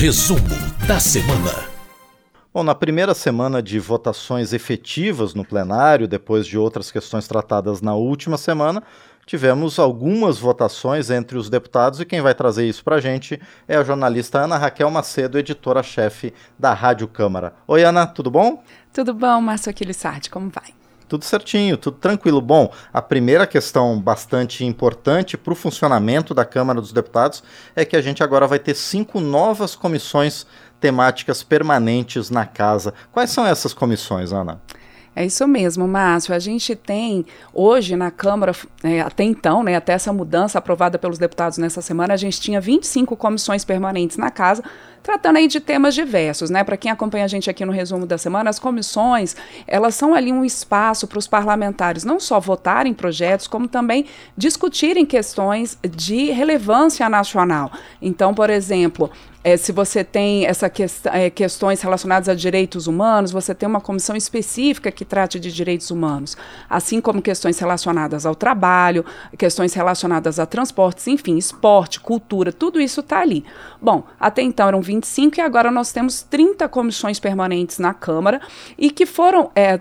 Resumo da semana. Bom, na primeira semana de votações efetivas no plenário, depois de outras questões tratadas na última semana, tivemos algumas votações entre os deputados e quem vai trazer isso para a gente é a jornalista Ana Raquel Macedo, editora-chefe da Rádio Câmara. Oi, Ana, tudo bom? Tudo bom, Márcio Aquilissardi, como vai? Tudo certinho, tudo tranquilo. Bom, a primeira questão bastante importante para o funcionamento da Câmara dos Deputados é que a gente agora vai ter cinco novas comissões temáticas permanentes na casa. Quais são essas comissões, Ana? É isso mesmo, Márcio. A gente tem hoje na Câmara, é, até então, né, até essa mudança aprovada pelos deputados nessa semana, a gente tinha 25 comissões permanentes na casa, tratando aí de temas diversos, né? Para quem acompanha a gente aqui no resumo da semana, as comissões, elas são ali um espaço para os parlamentares não só votarem projetos, como também discutirem questões de relevância nacional. Então, por exemplo, é, se você tem essa que, é, questões relacionadas a direitos humanos, você tem uma comissão específica que trate de direitos humanos, assim como questões relacionadas ao trabalho, questões relacionadas a transportes, enfim, esporte, cultura, tudo isso está ali. Bom, até então eram 25 e agora nós temos 30 comissões permanentes na Câmara e que foram é,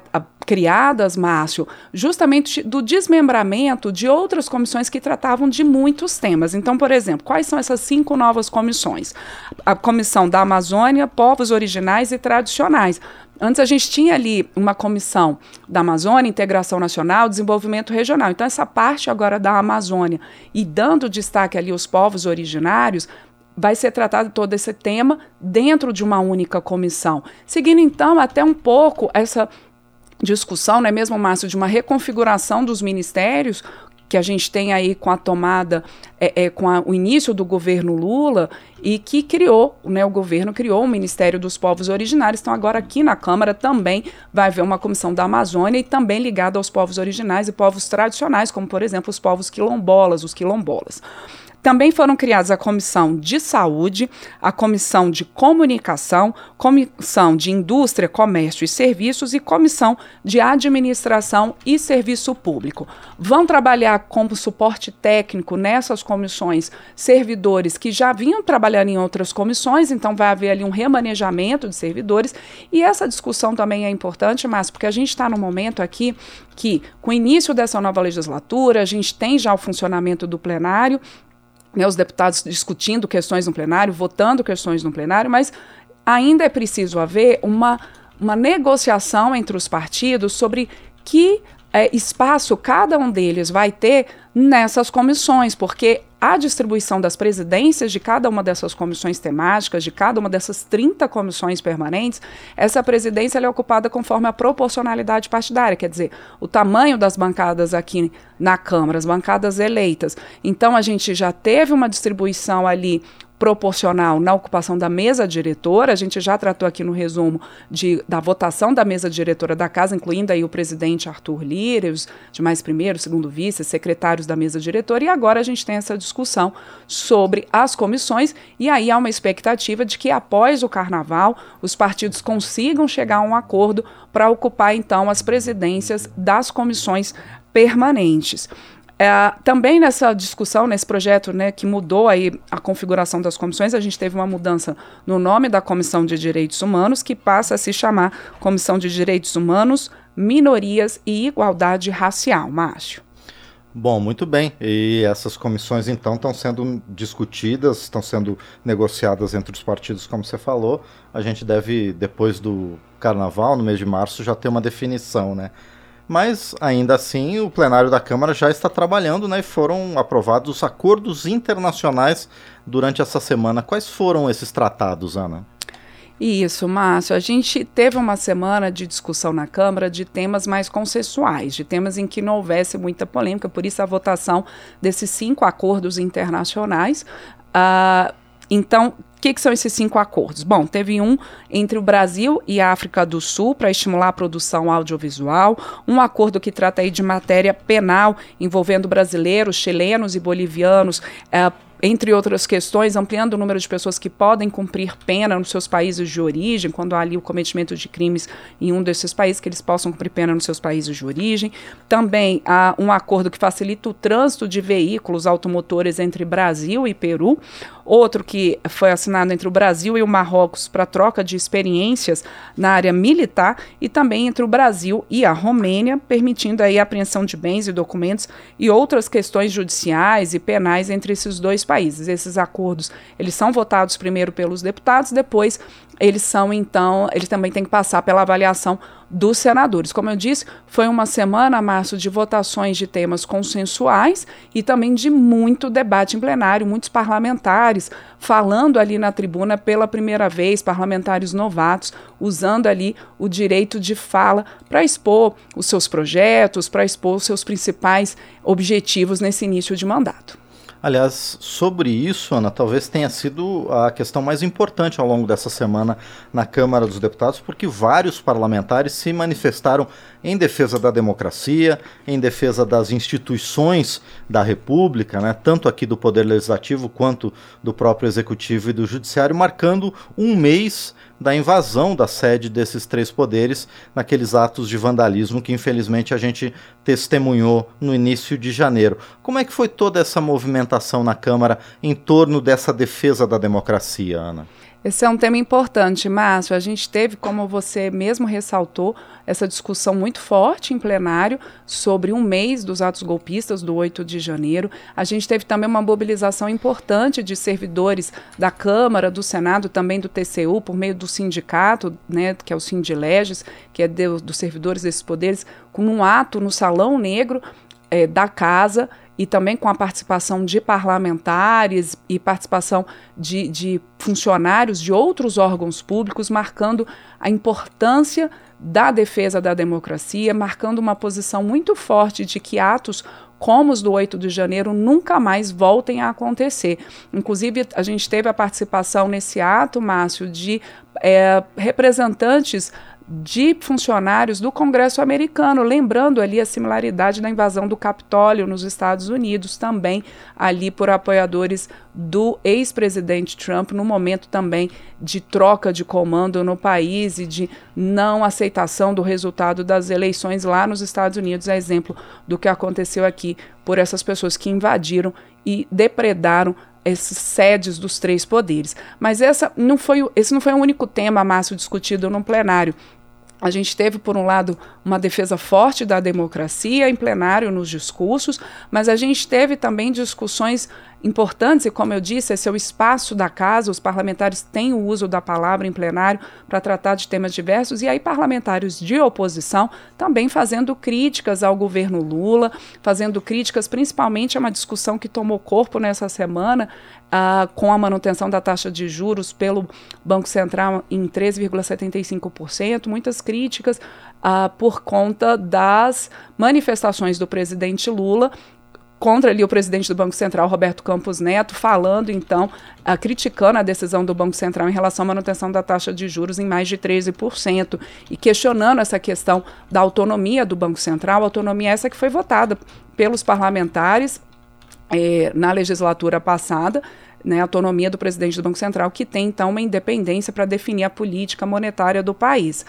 criadas, Márcio, justamente do desmembramento de outras comissões que tratavam de muitos temas. Então, por exemplo, quais são essas cinco novas comissões? A Comissão da Amazônia, Povos Originais e Tradicionais. Antes a gente tinha ali uma comissão da Amazônia, Integração Nacional, Desenvolvimento Regional. Então essa parte agora da Amazônia e dando destaque ali aos povos originários, vai ser tratado todo esse tema dentro de uma única comissão. Seguindo então até um pouco essa discussão, não é mesmo, Márcio, de uma reconfiguração dos ministérios que a gente tem aí com a tomada, é, é, com a, o início do governo Lula e que criou, né, o governo criou o Ministério dos Povos Originários. Então, agora aqui na Câmara também vai haver uma comissão da Amazônia e também ligada aos povos originais e povos tradicionais, como, por exemplo, os povos quilombolas, os quilombolas. Também foram criadas a Comissão de Saúde, a Comissão de Comunicação, Comissão de Indústria, Comércio e Serviços e Comissão de Administração e Serviço Público. Vão trabalhar como suporte técnico nessas comissões servidores que já vinham trabalhando em outras comissões, então vai haver ali um remanejamento de servidores. E essa discussão também é importante, mas porque a gente está no momento aqui que, com o início dessa nova legislatura, a gente tem já o funcionamento do plenário né, os deputados discutindo questões no plenário, votando questões no plenário, mas ainda é preciso haver uma, uma negociação entre os partidos sobre que é, espaço cada um deles vai ter nessas comissões, porque a distribuição das presidências de cada uma dessas comissões temáticas, de cada uma dessas 30 comissões permanentes, essa presidência é ocupada conforme a proporcionalidade partidária, quer dizer, o tamanho das bancadas aqui na Câmara, as bancadas eleitas. Então a gente já teve uma distribuição ali proporcional na ocupação da mesa diretora. A gente já tratou aqui no resumo de, da votação da mesa diretora da casa, incluindo aí o presidente Arthur Lira, os demais primeiro, segundo vice, secretários da mesa diretora, e agora a gente tem essa discussão sobre as comissões, e aí há uma expectativa de que após o carnaval os partidos consigam chegar a um acordo para ocupar então as presidências das comissões permanentes. É, também nessa discussão, nesse projeto né, que mudou aí a configuração das comissões, a gente teve uma mudança no nome da Comissão de Direitos Humanos, que passa a se chamar Comissão de Direitos Humanos, Minorias e Igualdade Racial, Márcio. Bom, muito bem. E essas comissões, então, estão sendo discutidas, estão sendo negociadas entre os partidos, como você falou. A gente deve, depois do carnaval, no mês de março, já ter uma definição, né? Mas ainda assim o plenário da Câmara já está trabalhando né, e foram aprovados acordos internacionais durante essa semana. Quais foram esses tratados, Ana? Isso, Márcio. A gente teve uma semana de discussão na Câmara de temas mais consensuais, de temas em que não houvesse muita polêmica, por isso a votação desses cinco acordos internacionais. Uh, então, o que, que, são esses cinco acordos? Bom, teve um entre o Brasil e a África do Sul para estimular a produção audiovisual, um acordo que trata aí de matéria penal envolvendo brasileiros, chilenos e bolivianos. É, entre outras questões, ampliando o número de pessoas que podem cumprir pena nos seus países de origem, quando há ali o cometimento de crimes em um desses países, que eles possam cumprir pena nos seus países de origem. Também há um acordo que facilita o trânsito de veículos automotores entre Brasil e Peru. Outro que foi assinado entre o Brasil e o Marrocos para troca de experiências na área militar e também entre o Brasil e a Romênia, permitindo aí a apreensão de bens e documentos e outras questões judiciais e penais entre esses dois países. Esses acordos, eles são votados primeiro pelos deputados, depois eles são então, eles também têm que passar pela avaliação dos senadores. Como eu disse, foi uma semana, março, de votações de temas consensuais e também de muito debate em plenário, muitos parlamentares falando ali na tribuna pela primeira vez, parlamentares novatos, usando ali o direito de fala para expor os seus projetos, para expor os seus principais objetivos nesse início de mandato. Aliás, sobre isso, Ana, talvez tenha sido a questão mais importante ao longo dessa semana na Câmara dos Deputados, porque vários parlamentares se manifestaram em defesa da democracia, em defesa das instituições da República, né, tanto aqui do Poder Legislativo quanto do próprio Executivo e do Judiciário, marcando um mês da invasão da sede desses três poderes naqueles atos de vandalismo que infelizmente a gente testemunhou no início de janeiro. Como é que foi toda essa movimentação na Câmara em torno dessa defesa da democracia, Ana? Esse é um tema importante, Márcio. A gente teve, como você mesmo ressaltou, essa discussão muito forte em plenário sobre um mês dos atos golpistas do 8 de janeiro. A gente teve também uma mobilização importante de servidores da Câmara, do Senado, também do TCU, por meio do sindicato, né, que é o Sindileges, que é dos servidores desses poderes, com um ato no Salão Negro é, da Casa e também com a participação de parlamentares e participação de, de funcionários de outros órgãos públicos, marcando a importância da defesa da democracia, marcando uma posição muito forte de que atos como os do 8 de janeiro nunca mais voltem a acontecer. Inclusive, a gente teve a participação nesse ato, Márcio, de é, representantes de funcionários do Congresso americano, lembrando ali a similaridade da invasão do Capitólio nos Estados Unidos, também ali por apoiadores do ex-presidente Trump, no momento também de troca de comando no país e de não aceitação do resultado das eleições lá nos Estados Unidos, é exemplo do que aconteceu aqui por essas pessoas que invadiram e depredaram esses sedes dos três poderes. Mas essa não foi, esse não foi o único tema, Márcio, discutido no plenário. A gente teve, por um lado, uma defesa forte da democracia em plenário nos discursos, mas a gente teve também discussões importantes, e como eu disse, esse é o espaço da casa, os parlamentares têm o uso da palavra em plenário para tratar de temas diversos, e aí parlamentares de oposição também fazendo críticas ao governo Lula, fazendo críticas principalmente a uma discussão que tomou corpo nessa semana, uh, com a manutenção da taxa de juros pelo Banco Central em 13,75%, muitas críticas uh, por conta das manifestações do presidente Lula contra ali o presidente do Banco Central, Roberto Campos Neto, falando então, uh, criticando a decisão do Banco Central em relação à manutenção da taxa de juros em mais de 13% e questionando essa questão da autonomia do Banco Central, autonomia essa que foi votada pelos parlamentares eh, na legislatura passada, né, autonomia do presidente do Banco Central, que tem então uma independência para definir a política monetária do país.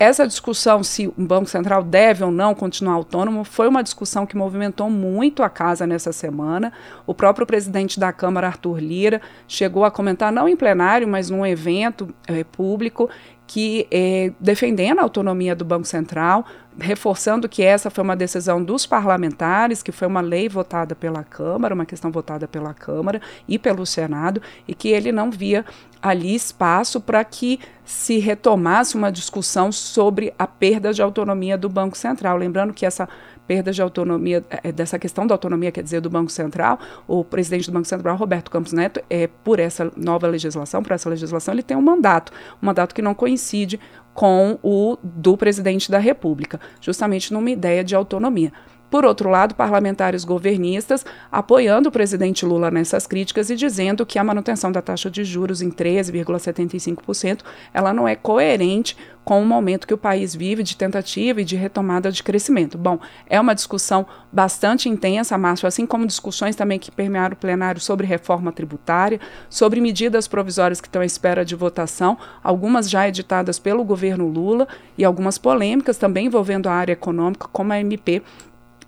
Essa discussão se o Banco Central deve ou não continuar autônomo foi uma discussão que movimentou muito a casa nessa semana. O próprio presidente da Câmara, Arthur Lira, chegou a comentar, não em plenário, mas num evento é, público, que é, defendendo a autonomia do Banco Central, reforçando que essa foi uma decisão dos parlamentares, que foi uma lei votada pela Câmara, uma questão votada pela Câmara e pelo Senado, e que ele não via ali espaço para que se retomasse uma discussão sobre a perda de autonomia do Banco Central. Lembrando que essa perda de autonomia, é, dessa questão da autonomia, quer dizer, do Banco Central, o presidente do Banco Central, Roberto Campos Neto, é, por essa nova legislação, por essa legislação, ele tem um mandato, um mandato que não coincide com o do presidente da República, justamente numa ideia de autonomia. Por outro lado, parlamentares governistas apoiando o presidente Lula nessas críticas e dizendo que a manutenção da taxa de juros em 13,75% ela não é coerente com o momento que o país vive de tentativa e de retomada de crescimento. Bom, é uma discussão bastante intensa, Márcio, assim como discussões também que permearam o plenário sobre reforma tributária, sobre medidas provisórias que estão à espera de votação, algumas já editadas pelo governo Lula e algumas polêmicas também envolvendo a área econômica, como a MP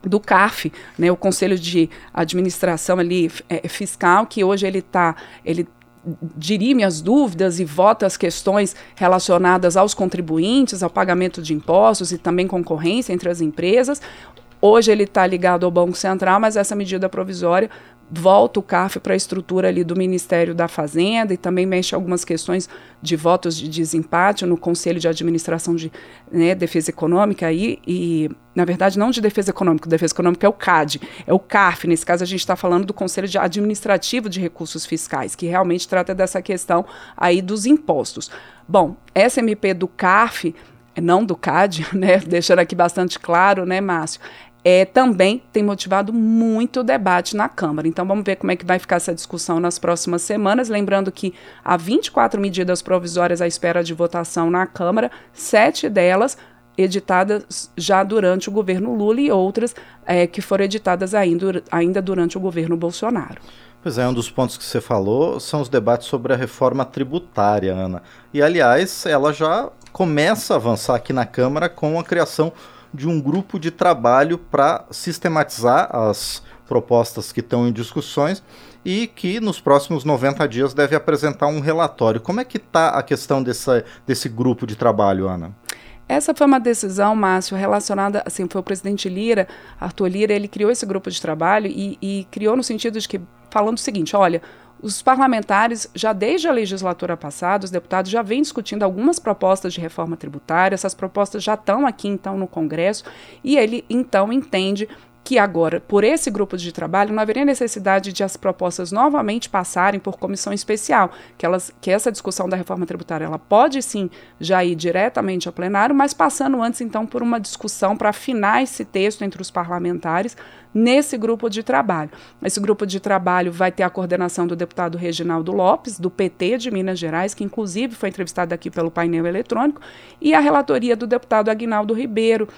do CAF, né, o Conselho de Administração ali é, fiscal, que hoje ele está ele dirime as dúvidas e vota as questões relacionadas aos contribuintes, ao pagamento de impostos e também concorrência entre as empresas. Hoje ele está ligado ao Banco Central, mas essa medida provisória volta o CAF para a estrutura ali do Ministério da Fazenda e também mexe algumas questões de votos de desempate no Conselho de Administração de né, Defesa Econômica aí, e, na verdade, não de Defesa Econômica, Defesa Econômica é o CAD, é o CAF, nesse caso a gente está falando do Conselho de Administrativo de Recursos Fiscais, que realmente trata dessa questão aí dos impostos. Bom, essa MP do CAF não do CAD, né, deixando aqui bastante claro, né, Márcio, é, também tem motivado muito debate na Câmara. Então vamos ver como é que vai ficar essa discussão nas próximas semanas. Lembrando que há 24 medidas provisórias à espera de votação na Câmara, sete delas editadas já durante o governo Lula e outras é, que foram editadas ainda, ainda durante o governo Bolsonaro. Pois é, um dos pontos que você falou são os debates sobre a reforma tributária, Ana. E, aliás, ela já começa a avançar aqui na Câmara com a criação de um grupo de trabalho para sistematizar as propostas que estão em discussões e que nos próximos 90 dias deve apresentar um relatório. Como é que está a questão dessa, desse grupo de trabalho, Ana? Essa foi uma decisão, Márcio, relacionada, assim, foi o presidente Lira, Arthur Lira, ele criou esse grupo de trabalho e, e criou no sentido de que, falando o seguinte, olha, os parlamentares, já desde a legislatura passada, os deputados já vêm discutindo algumas propostas de reforma tributária, essas propostas já estão aqui, então, no Congresso, e ele, então, entende que agora, por esse grupo de trabalho, não haveria necessidade de as propostas novamente passarem por comissão especial, que, elas, que essa discussão da reforma tributária ela pode sim já ir diretamente ao plenário, mas passando antes então por uma discussão para afinar esse texto entre os parlamentares nesse grupo de trabalho. Esse grupo de trabalho vai ter a coordenação do deputado Reginaldo Lopes, do PT de Minas Gerais, que inclusive foi entrevistado aqui pelo painel eletrônico, e a relatoria do deputado Aguinaldo Ribeiro,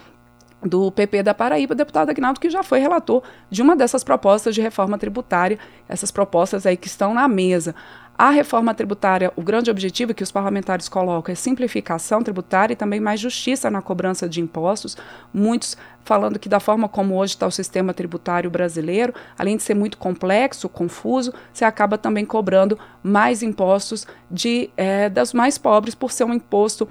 do PP da Paraíba, deputado Agnaldo, que já foi relator de uma dessas propostas de reforma tributária, essas propostas aí que estão na mesa. A reforma tributária, o grande objetivo que os parlamentares colocam é simplificação tributária e também mais justiça na cobrança de impostos. Muitos falando que da forma como hoje está o sistema tributário brasileiro, além de ser muito complexo, confuso, você acaba também cobrando mais impostos de é, das mais pobres por ser um imposto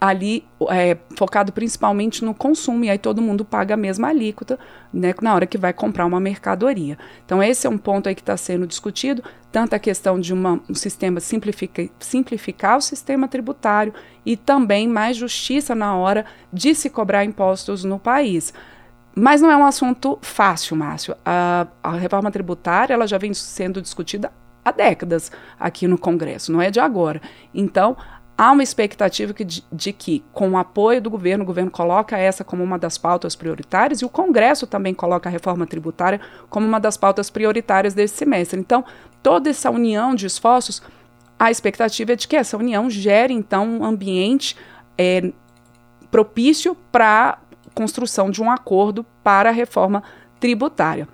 ali é, focado principalmente no consumo, e aí todo mundo paga a mesma alíquota né, na hora que vai comprar uma mercadoria. Então, esse é um ponto aí que está sendo discutido, tanto a questão de uma, um sistema simplifica, simplificar o sistema tributário e também mais justiça na hora de se cobrar impostos no país. Mas não é um assunto fácil, Márcio. A, a reforma tributária ela já vem sendo discutida há décadas aqui no Congresso, não é de agora. Então, há uma expectativa que, de, de, que, com o apoio do governo, o governo coloca essa como uma das pautas prioritárias e o Congresso também coloca a reforma tributária como uma das pautas prioritárias desse semestre. Então, toda essa união de esforços, a expectativa é de que essa união gere, então, um ambiente é, propício para a construção de um acordo para a reforma tributária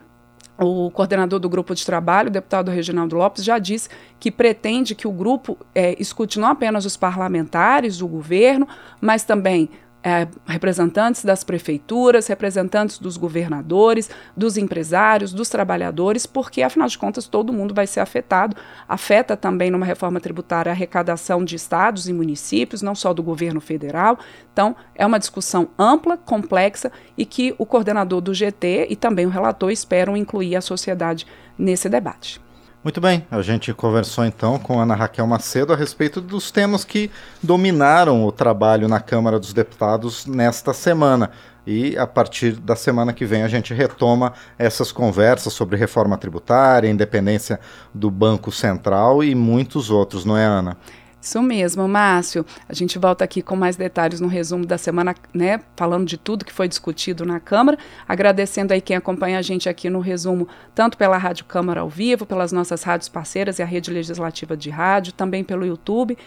o coordenador do grupo de trabalho, o deputado Reginaldo Lopes, já disse que pretende que o grupo é, escute não apenas os parlamentares, o governo, mas também é, representantes das prefeituras, representantes dos governadores, dos empresários, dos trabalhadores, porque afinal de contas todo mundo vai ser afetado. Afeta também numa reforma tributária a arrecadação de estados e municípios, não só do governo federal. Então, é uma discussão ampla, complexa e que o coordenador do GT e também o relator esperam incluir a sociedade nesse debate. Muito bem, a gente conversou então com Ana Raquel Macedo a respeito dos temas que dominaram o trabalho na Câmara dos Deputados nesta semana. E a partir da semana que vem a gente retoma essas conversas sobre reforma tributária, independência do Banco Central e muitos outros, não é, Ana? Isso mesmo, Márcio. A gente volta aqui com mais detalhes no resumo da semana, né? Falando de tudo que foi discutido na Câmara. Agradecendo aí quem acompanha a gente aqui no resumo, tanto pela Rádio Câmara ao vivo, pelas nossas rádios parceiras e a Rede Legislativa de Rádio, também pelo YouTube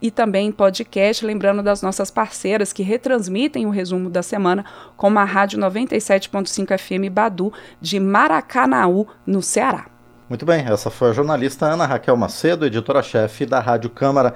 e também podcast, lembrando das nossas parceiras que retransmitem o resumo da semana, como a Rádio 97.5 FM Badu de Maracanaú, no Ceará. Muito bem, essa foi a jornalista Ana Raquel Macedo, editora-chefe da Rádio Câmara.